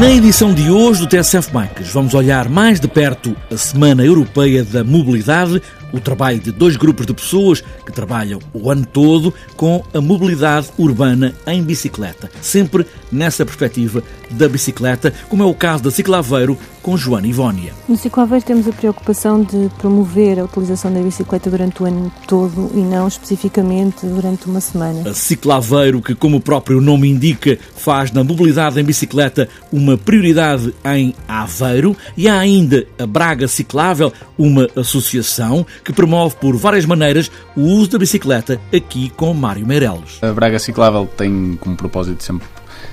Na edição de hoje do TSF Bikes, vamos olhar mais de perto a Semana Europeia da Mobilidade, o trabalho de dois grupos de pessoas que trabalham o ano todo com a mobilidade urbana em bicicleta, sempre nessa perspectiva da bicicleta, como é o caso da Ciclaveiro com Joana Ivónia. No Ciclaveiro temos a preocupação de promover a utilização da bicicleta durante o ano todo e não especificamente durante uma semana. A Ciclaveiro, que como o próprio nome indica, faz na mobilidade em bicicleta uma prioridade em Aveiro, e há ainda a Braga Ciclável, uma associação que promove por várias maneiras o uso da bicicleta aqui com Mário Meirelos. A Braga Ciclável tem como propósito sempre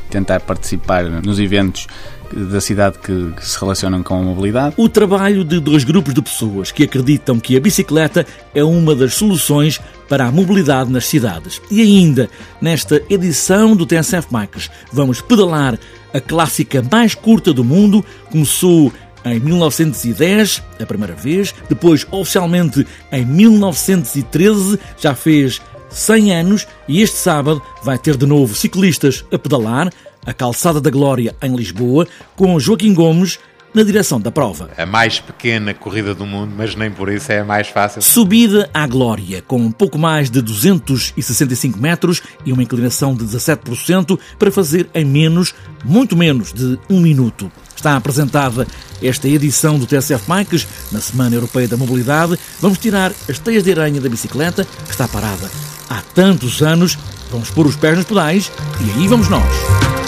tentar participar nos eventos da cidade que, que, se relacionam com a mobilidade. O trabalho de dois grupos de pessoas que acreditam que a bicicleta é uma das soluções para a mobilidade nas cidades. E ainda, nesta edição do TSF Bikes, vamos pedalar a clássica mais curta do mundo. Começou em 1910, a primeira vez, depois oficialmente em 1913, já fez 100 anos e este sábado vai ter de novo ciclistas a pedalar a Calçada da Glória em Lisboa com Joaquim Gomes na direção da prova. A mais pequena corrida do mundo, mas nem por isso é a mais fácil. Subida à Glória, com um pouco mais de 265 metros e uma inclinação de 17% para fazer em menos, muito menos de um minuto. Está apresentada esta edição do TSF Bikes na Semana Europeia da Mobilidade. Vamos tirar as teias de aranha da bicicleta, que está parada há tantos anos. Vamos pôr os pés nos pedais e aí vamos nós.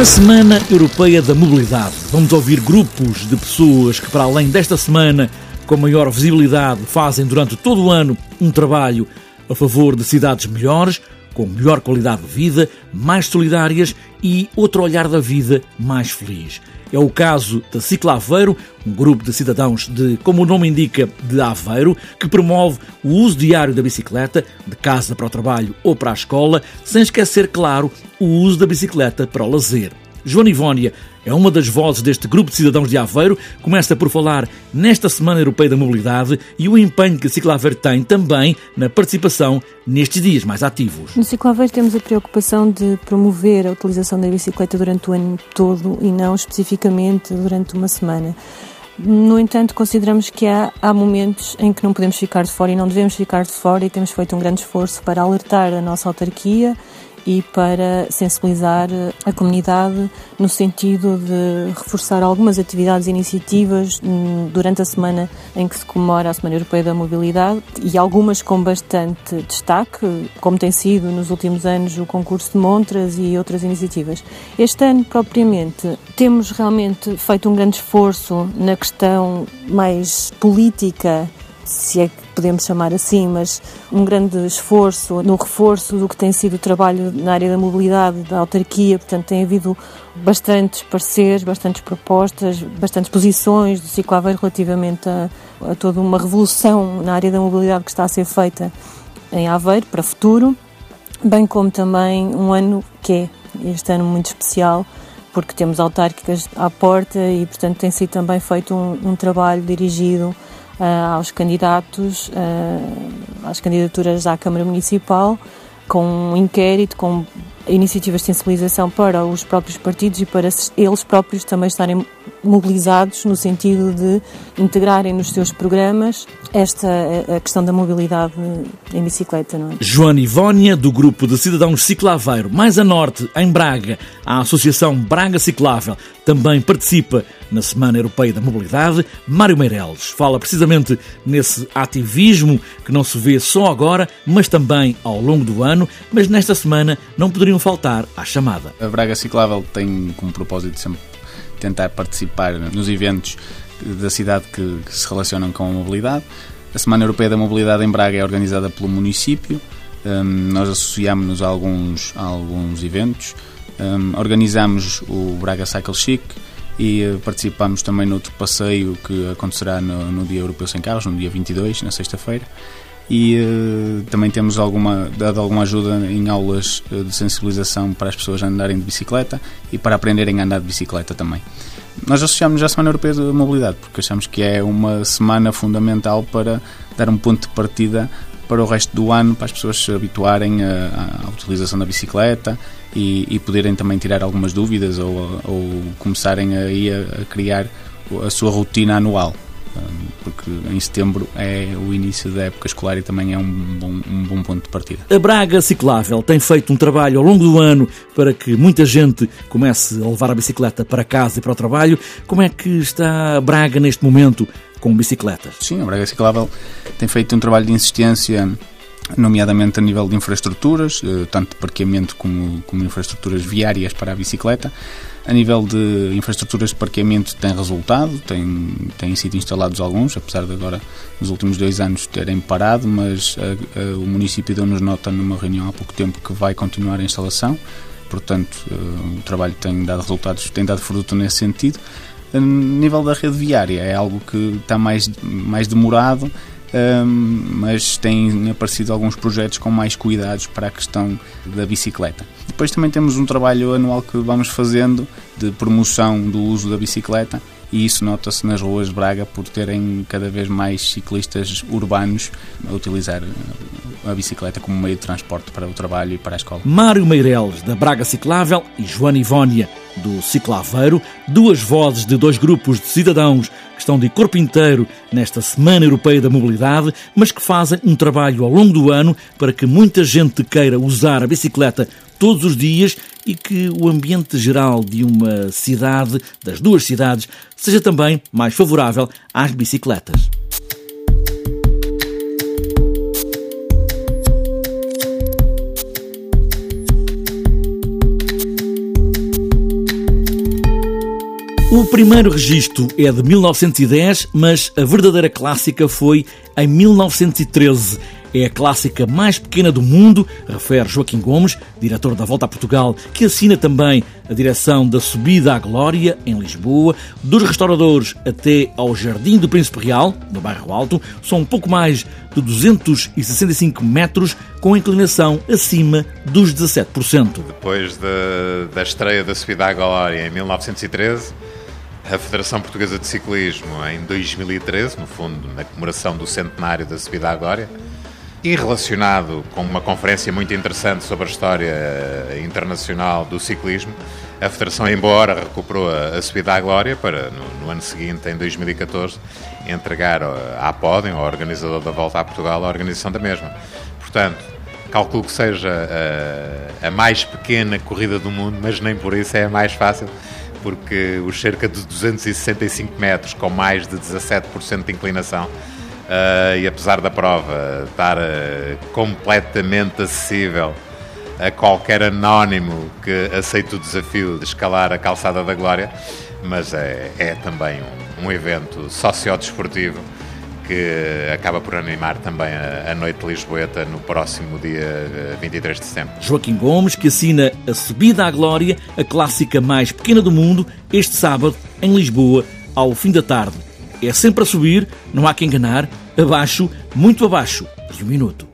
Na Semana Europeia da Mobilidade, vamos ouvir grupos de pessoas que, para além desta semana, com maior visibilidade, fazem durante todo o ano um trabalho a favor de cidades melhores, com melhor qualidade de vida, mais solidárias e outro olhar da vida mais feliz. É o caso da Cicla Aveiro, um grupo de cidadãos de, como o nome indica, de Aveiro, que promove o uso diário da bicicleta, de casa para o trabalho ou para a escola, sem esquecer, claro, o uso da bicicleta para o lazer. Joana Ivónia é uma das vozes deste grupo de cidadãos de Aveiro, começa por falar nesta Semana Europeia da Mobilidade e o empenho que a Ciclaveiro tem também na participação nestes dias mais ativos. No Ciclaveiro temos a preocupação de promover a utilização da bicicleta durante o ano todo e não especificamente durante uma semana. No entanto, consideramos que há, há, momentos em que não podemos ficar de fora e não devemos ficar de fora e temos feito um grande esforço para alertar a nossa autarquia e para sensibilizar a comunidade no sentido de reforçar algumas atividades e iniciativas hum, durante a semana em que se comemora a Semana Europeia da Mobilidade e algumas com bastante destaque, como tem sido nos últimos anos o concurso de montras e outras iniciativas. Este ano, propriamente, temos realmente feito um grande esforço na questão mais política se é que podemos chamar assim, mas um grande esforço no reforço do que tem sido o trabalho na área da mobilidade da autarquia, portanto tem havido bastantes pareceres, bastantes propostas, bastantes posições do Ciclo Aveiro relativamente a, a toda uma revolução na área da mobilidade que está a ser feita em Aveiro para o futuro, bem como também um ano que é este ano muito especial, porque temos autárquicas à porta e, portanto, tem sido também feito um, um trabalho dirigido aos candidatos, uh, às candidaturas à Câmara Municipal, com um inquérito, com iniciativas de sensibilização para os próprios partidos e para eles próprios também estarem mobilizados no sentido de integrarem nos seus programas esta a questão da mobilidade em bicicleta. Não é? Joana Ivónia, do grupo de cidadãos Ciclaveiro, mais a norte, em Braga, a Associação Braga Ciclável também participa na Semana Europeia da Mobilidade. Mário Meireles fala precisamente nesse ativismo que não se vê só agora, mas também ao longo do ano, mas nesta semana não poderiam faltar à chamada. A Braga Ciclável tem como propósito sempre tentar participar nos eventos da cidade que, que se relacionam com a mobilidade. A Semana Europeia da Mobilidade em Braga é organizada pelo município. Um, nós associámos-nos a alguns, a alguns eventos. Um, organizamos o Braga Cycle Chic, e uh, participamos também no outro passeio que acontecerá no, no Dia Europeu Sem Carros, no dia 22, na sexta-feira. E uh, também temos alguma, dado alguma ajuda em aulas de sensibilização para as pessoas andarem de bicicleta e para aprenderem a andar de bicicleta também. Nós associamos a Semana Europeia de Mobilidade, porque achamos que é uma semana fundamental para dar um ponto de partida para o resto do ano, para as pessoas se habituarem à, utilização da bicicleta e, e, poderem também tirar algumas dúvidas ou, ou começarem aí a, a criar a sua rotina anual porque em setembro é o início da época escolar e também é um bom, um bom ponto de partida. A Braga Ciclável tem feito um trabalho ao longo do ano para que muita gente comece a levar a bicicleta para casa e para o trabalho. Como é que está a Braga neste momento com bicicletas. Sim, a Braga Ciclável tem feito um trabalho de insistência nomeadamente a nível de infraestruturas, eh, tanto de parqueamento como, como infraestruturas viárias para a bicicleta. A nível de infraestruturas de parqueamento tem resultado, tem, têm sido instalados alguns, apesar de agora nos últimos dois anos terem parado, mas a, a, o município deu-nos nota numa reunião há pouco tempo que vai continuar a instalação, portanto uh, o trabalho tem dado resultados, tem dado fruto nesse sentido. A nível da rede viária é algo que está mais, mais demorado, um, mas têm aparecido alguns projetos com mais cuidados para a questão da bicicleta. Depois também temos um trabalho anual que vamos fazendo de promoção do uso da bicicleta e isso nota-se nas ruas de Braga por terem cada vez mais ciclistas urbanos a utilizar a bicicleta como meio de transporte para o trabalho e para a escola. Mário Meireles, da Braga Ciclável, e Joana Ivónia, do Ciclaveiro, duas vozes de dois grupos de cidadãos estão de corpo inteiro nesta Semana Europeia da Mobilidade, mas que fazem um trabalho ao longo do ano para que muita gente queira usar a bicicleta todos os dias e que o ambiente geral de uma cidade, das duas cidades, seja também mais favorável às bicicletas. O primeiro registro é de 1910, mas a verdadeira clássica foi em 1913 é a clássica mais pequena do mundo, refere Joaquim Gomes, diretor da Volta a Portugal, que assina também a direção da Subida à Glória, em Lisboa, dos restauradores até ao Jardim do Príncipe Real, no Bairro Alto, são um pouco mais de 265 metros, com inclinação acima dos 17%. Depois da, da estreia da Subida à Glória em 1913, a Federação Portuguesa de Ciclismo, em 2013, no fundo, na comemoração do centenário da Subida à Glória, e relacionado com uma conferência muito interessante sobre a história internacional do ciclismo, a Federação, embora recuperou a, subida à glória para, no, no, ano seguinte, em 2014, entregar à Pódio, ao organizador da Volta a Portugal, a organização da mesma. Portanto, calculo que seja a, a mais pequena corrida do mundo, mas nem por isso é a mais fácil, porque os cerca de 265 metros, com mais de 17% de inclinação, Uh, e apesar da prova estar uh, completamente acessível a qualquer anónimo que aceite o desafio de escalar a calçada da glória, mas é, é também um, um evento sociodesportivo que acaba por animar também a, noite lisboeta no próximo dia 23 de setembro. Joaquim Gomes, que assina a Subida à Glória, a clássica mais pequena do mundo, este sábado em Lisboa, ao fim da tarde é sempre a subir, não há que enganar, abaixo, muito abaixo de um minuto.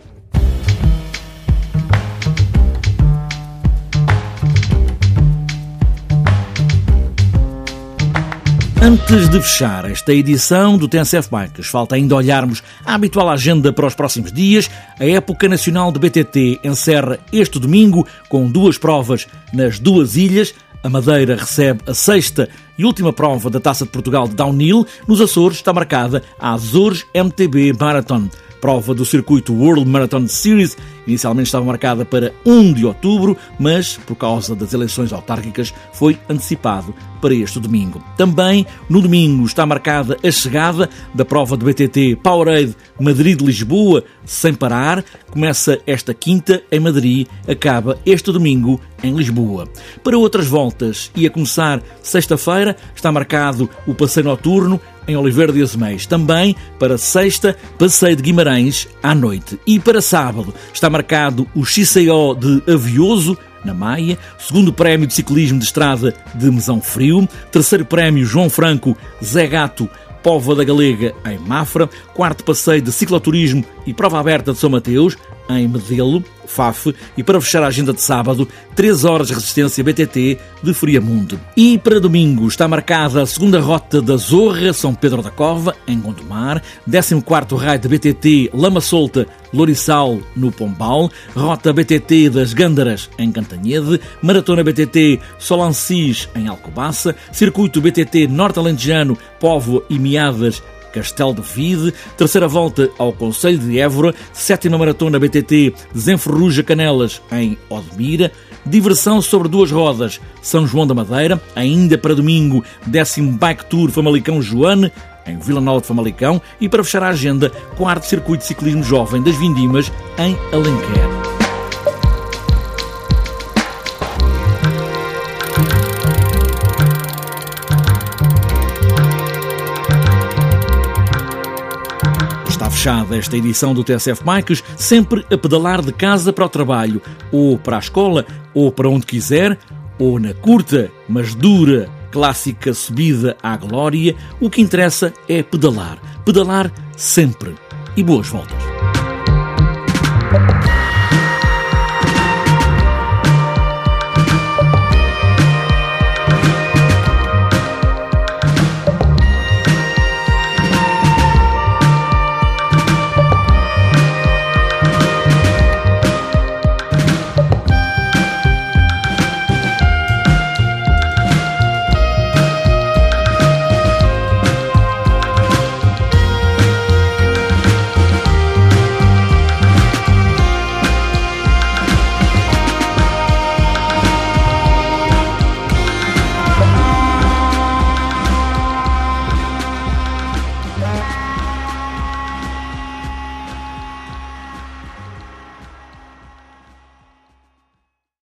Antes de fechar esta edição do TNCF Bikes, falta ainda olharmos a habitual agenda para os próximos dias. A época nacional de BTT encerra este domingo com duas provas nas duas ilhas. A Madeira recebe a sexta e última prova da Taça de Portugal de Downhill. Nos Açores está marcada a Azores MTB Marathon. Prova do circuito World Marathon Series inicialmente estava marcada para 1 de outubro, mas por causa das eleições autárquicas foi antecipado para este domingo. Também no domingo está marcada a chegada da prova de BTT Powerade Madrid-Lisboa sem parar. Começa esta quinta em Madrid, acaba este domingo em Lisboa. Para outras voltas e a começar sexta-feira está marcado o passeio noturno em Oliveira de Azeméis. Também para sexta, passeio de Guimarães à noite. E para sábado está marcado o XCO de Avioso, na Maia, segundo prémio de ciclismo de estrada de Mesão Frio, terceiro prémio João Franco, Zé Gato, Póvoa da Galega, em Mafra, quarto passeio de cicloturismo e prova aberta de São Mateus, em Medelo, FAF, e para fechar a agenda de sábado, 3 horas de resistência BTT de Friamundo. E para domingo está marcada a segunda rota da Zorra, São Pedro da Cova, em Gondomar, 14º raio de BTT Lama Solta, Lorissal, no Pombal, rota BTT das Gândaras, em Cantanhede, maratona BTT Solancis, em Alcobaça, circuito BTT Norte Alentejano, Povo e Miadas, Castelo de Vide, terceira volta ao Conselho de Évora, sétima maratona BTT Desenferruja Canelas em Odmira, diversão sobre duas rodas São João da Madeira, ainda para domingo, décimo Bike Tour Famalicão Joane, em Vila Nova de Famalicão e para fechar a agenda, quarto circuito de ciclismo jovem das Vindimas em Alenquer. Fechada esta edição do TSF Bikes, sempre a pedalar de casa para o trabalho, ou para a escola, ou para onde quiser, ou na curta, mas dura, clássica subida à glória, o que interessa é pedalar. Pedalar sempre. E boas voltas.